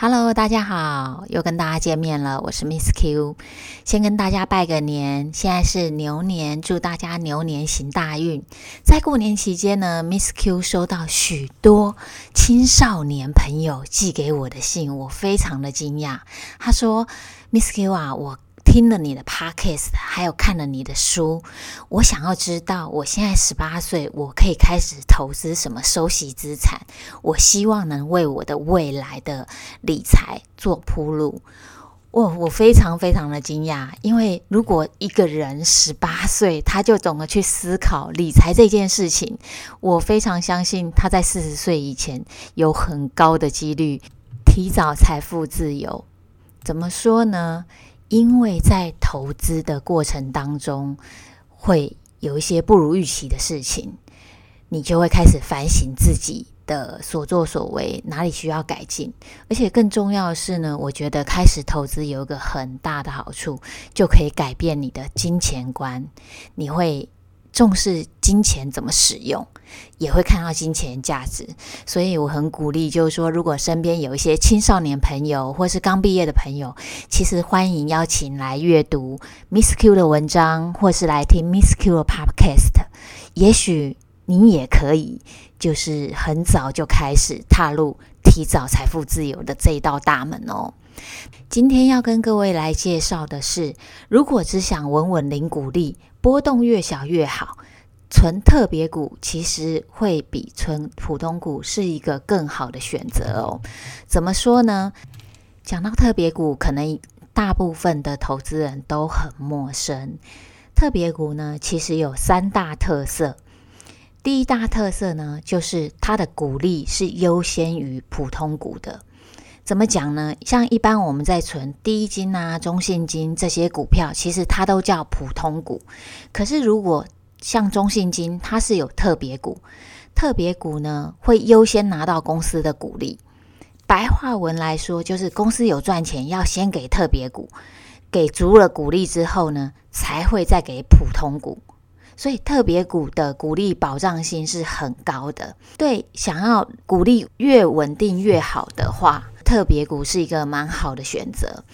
Hello，大家好，又跟大家见面了，我是 Miss Q。先跟大家拜个年，现在是牛年，祝大家牛年行大运。在过年期间呢，Miss Q 收到许多青少年朋友寄给我的信，我非常的惊讶。他说：“Miss Q 啊，我。”听了你的 podcast，还有看了你的书，我想要知道，我现在十八岁，我可以开始投资什么收息资产？我希望能为我的未来的理财做铺路。我我非常非常的惊讶，因为如果一个人十八岁他就懂得去思考理财这件事情，我非常相信他在四十岁以前有很高的几率提早财富自由。怎么说呢？因为在投资的过程当中，会有一些不如预期的事情，你就会开始反省自己的所作所为，哪里需要改进。而且更重要的是呢，我觉得开始投资有一个很大的好处，就可以改变你的金钱观，你会。重视金钱怎么使用，也会看到金钱价值，所以我很鼓励，就是说，如果身边有一些青少年朋友，或是刚毕业的朋友，其实欢迎邀请来阅读 Miss Q 的文章，或是来听 Miss Q 的 Podcast，也许您也可以，就是很早就开始踏入提早财富自由的这一道大门哦。今天要跟各位来介绍的是，如果只想稳稳领股利，波动越小越好，存特别股其实会比存普通股是一个更好的选择哦。怎么说呢？讲到特别股，可能大部分的投资人都很陌生。特别股呢，其实有三大特色。第一大特色呢，就是它的股利是优先于普通股的。怎么讲呢？像一般我们在存第一金啊、中信金这些股票，其实它都叫普通股。可是如果像中信金，它是有特别股，特别股呢会优先拿到公司的股利。白话文来说，就是公司有赚钱，要先给特别股，给足了股利之后呢，才会再给普通股。所以特别股的股利保障性是很高的。对，想要股利越稳定越好的话。特别股是一个蛮好的选择。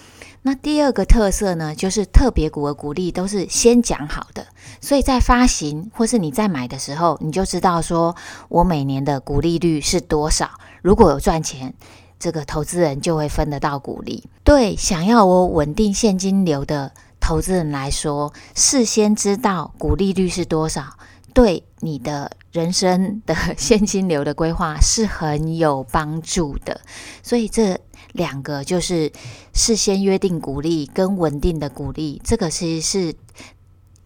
那第二个特色呢，就是特别股的股利都是先讲好的，所以在发行或是你在买的时候，你就知道说我每年的股利率是多少。如果有赚钱，这个投资人就会分得到股利。对，想要我稳定现金流的投资人来说，事先知道股利率是多少，对你的人生的现金流的规划是很有帮助的，所以这两个就是事先约定股利跟稳定的股利，这个其实是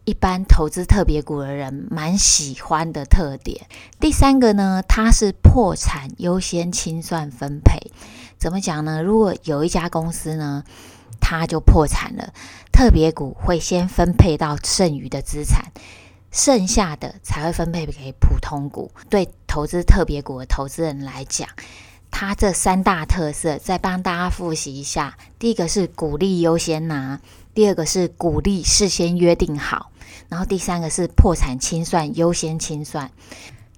一般投资特别股的人蛮喜欢的特点。第三个呢，它是破产优先清算分配。怎么讲呢？如果有一家公司呢，它就破产了，特别股会先分配到剩余的资产。剩下的才会分配给普通股。对投资特别股的投资人来讲，它这三大特色再帮大家复习一下：第一个是股利优先拿，第二个是股利事先约定好，然后第三个是破产清算优先清算。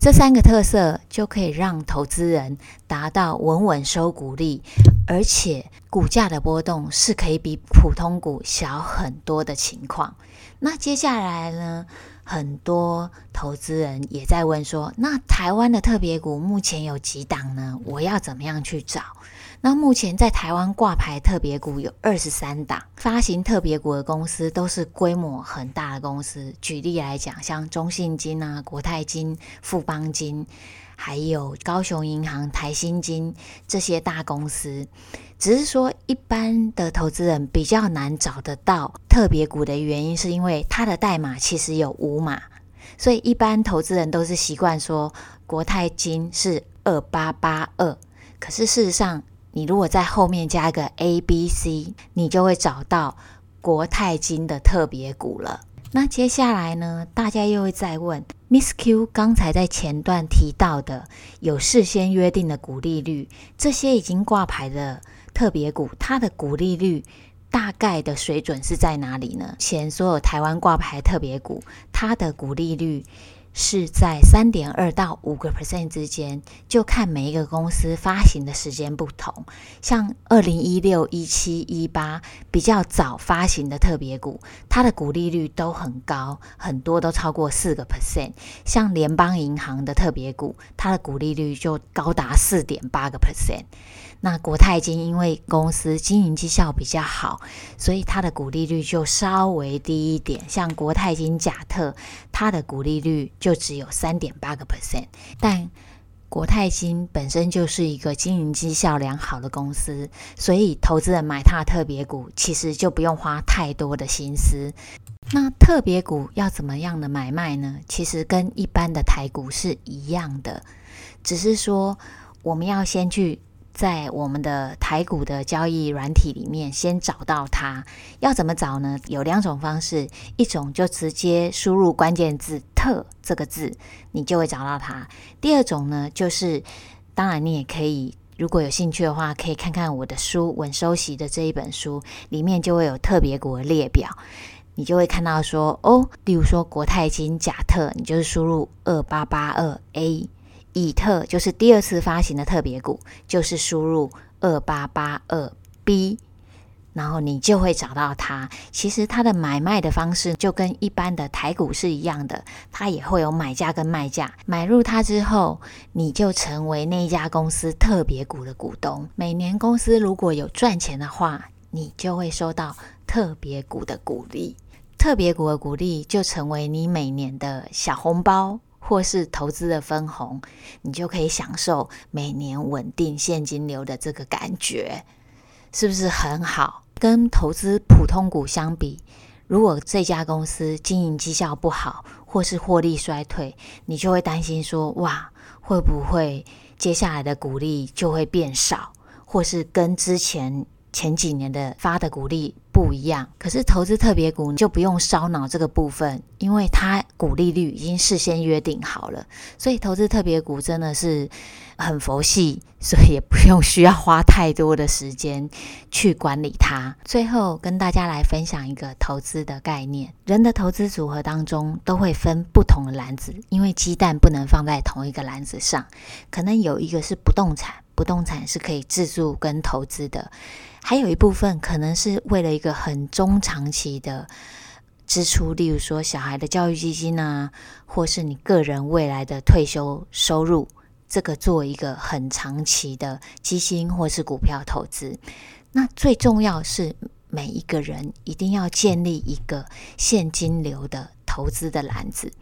这三个特色就可以让投资人达到稳稳收股利，而且股价的波动是可以比普通股小很多的情况。那接下来呢？很多投资人也在问说，那台湾的特别股目前有几档呢？我要怎么样去找？那目前在台湾挂牌特别股有二十三档，发行特别股的公司都是规模很大的公司。举例来讲，像中信金啊、国泰金、富邦金。还有高雄银行、台新金这些大公司，只是说一般的投资人比较难找得到特别股的原因，是因为它的代码其实有五码，所以一般投资人都是习惯说国泰金是二八八二，可是事实上，你如果在后面加一个 A B C，你就会找到国泰金的特别股了。那接下来呢，大家又会再问，Miss Q 刚才在前段提到的有事先约定的股利率，这些已经挂牌的特别股，它的股利率大概的水准是在哪里呢？前所有台湾挂牌特别股，它的股利率。是在三点二到五个 percent 之间，就看每一个公司发行的时间不同。像二零一六、一七、一八比较早发行的特别股，它的股利率都很高，很多都超过四个 percent。像联邦银行的特别股，它的股利率就高达四点八个 percent。那国泰金因为公司经营绩效比较好，所以它的股利率就稍微低一点。像国泰金甲特，它的股利率就只有三点八个 percent。但国泰金本身就是一个经营绩效良好的公司，所以投资人买它的特别股，其实就不用花太多的心思。那特别股要怎么样的买卖呢？其实跟一般的台股是一样的，只是说我们要先去。在我们的台股的交易软体里面，先找到它。要怎么找呢？有两种方式，一种就直接输入关键字“特”这个字，你就会找到它。第二种呢，就是当然你也可以，如果有兴趣的话，可以看看我的书《稳收息》的这一本书，里面就会有特别股的列表，你就会看到说哦，例如说国泰金甲特，你就是输入二八八二 A。以特就是第二次发行的特别股，就是输入二八八二 B，然后你就会找到它。其实它的买卖的方式就跟一般的台股是一样的，它也会有买价跟卖价。买入它之后，你就成为那家公司特别股的股东。每年公司如果有赚钱的话，你就会收到特别股的鼓励。特别股的鼓励就成为你每年的小红包。或是投资的分红，你就可以享受每年稳定现金流的这个感觉，是不是很好？跟投资普通股相比，如果这家公司经营绩效不好，或是获利衰退，你就会担心说：哇，会不会接下来的股利就会变少，或是跟之前前几年的发的股利不一样，可是投资特别股你就不用烧脑这个部分，因为它股利率已经事先约定好了，所以投资特别股真的是很佛系，所以也不用需要花太多的时间去管理它。最后跟大家来分享一个投资的概念：人的投资组合当中都会分不同的篮子，因为鸡蛋不能放在同一个篮子上，可能有一个是不动产，不动产是可以自住跟投资的。还有一部分可能是为了一个很中长期的支出，例如说小孩的教育基金啊，或是你个人未来的退休收入，这个做一个很长期的基金或是股票投资。那最重要是每一个人一定要建立一个现金流的投资的篮子，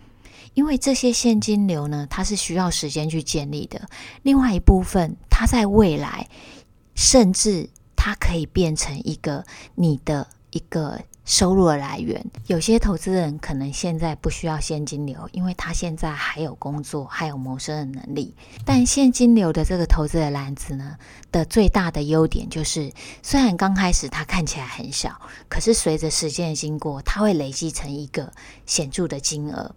因为这些现金流呢，它是需要时间去建立的。另外一部分，它在未来甚至。它可以变成一个你的一个收入的来源。有些投资人可能现在不需要现金流，因为他现在还有工作，还有谋生的能力。但现金流的这个投资的篮子呢，的最大的优点就是，虽然刚开始它看起来很小，可是随着时间的经过，它会累积成一个显著的金额。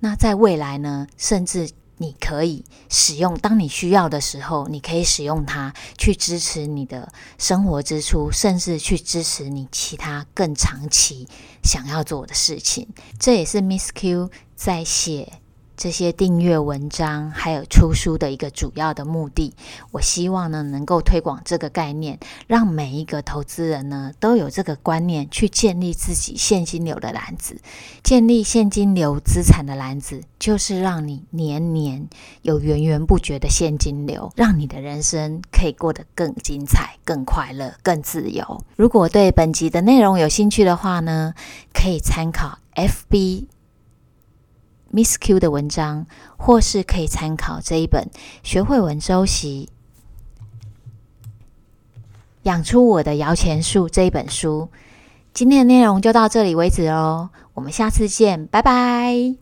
那在未来呢，甚至。你可以使用，当你需要的时候，你可以使用它去支持你的生活支出，甚至去支持你其他更长期想要做的事情。这也是 Miss Q 在写。这些订阅文章还有出书的一个主要的目的，我希望呢能够推广这个概念，让每一个投资人呢都有这个观念，去建立自己现金流的篮子。建立现金流资产的篮子，就是让你年年有源源不绝的现金流，让你的人生可以过得更精彩、更快乐、更自由。如果对本集的内容有兴趣的话呢，可以参考 FB。Miss Q 的文章，或是可以参考这一本《学会文周习，养出我的摇钱树》这一本书。今天的内容就到这里为止哦，我们下次见，拜拜。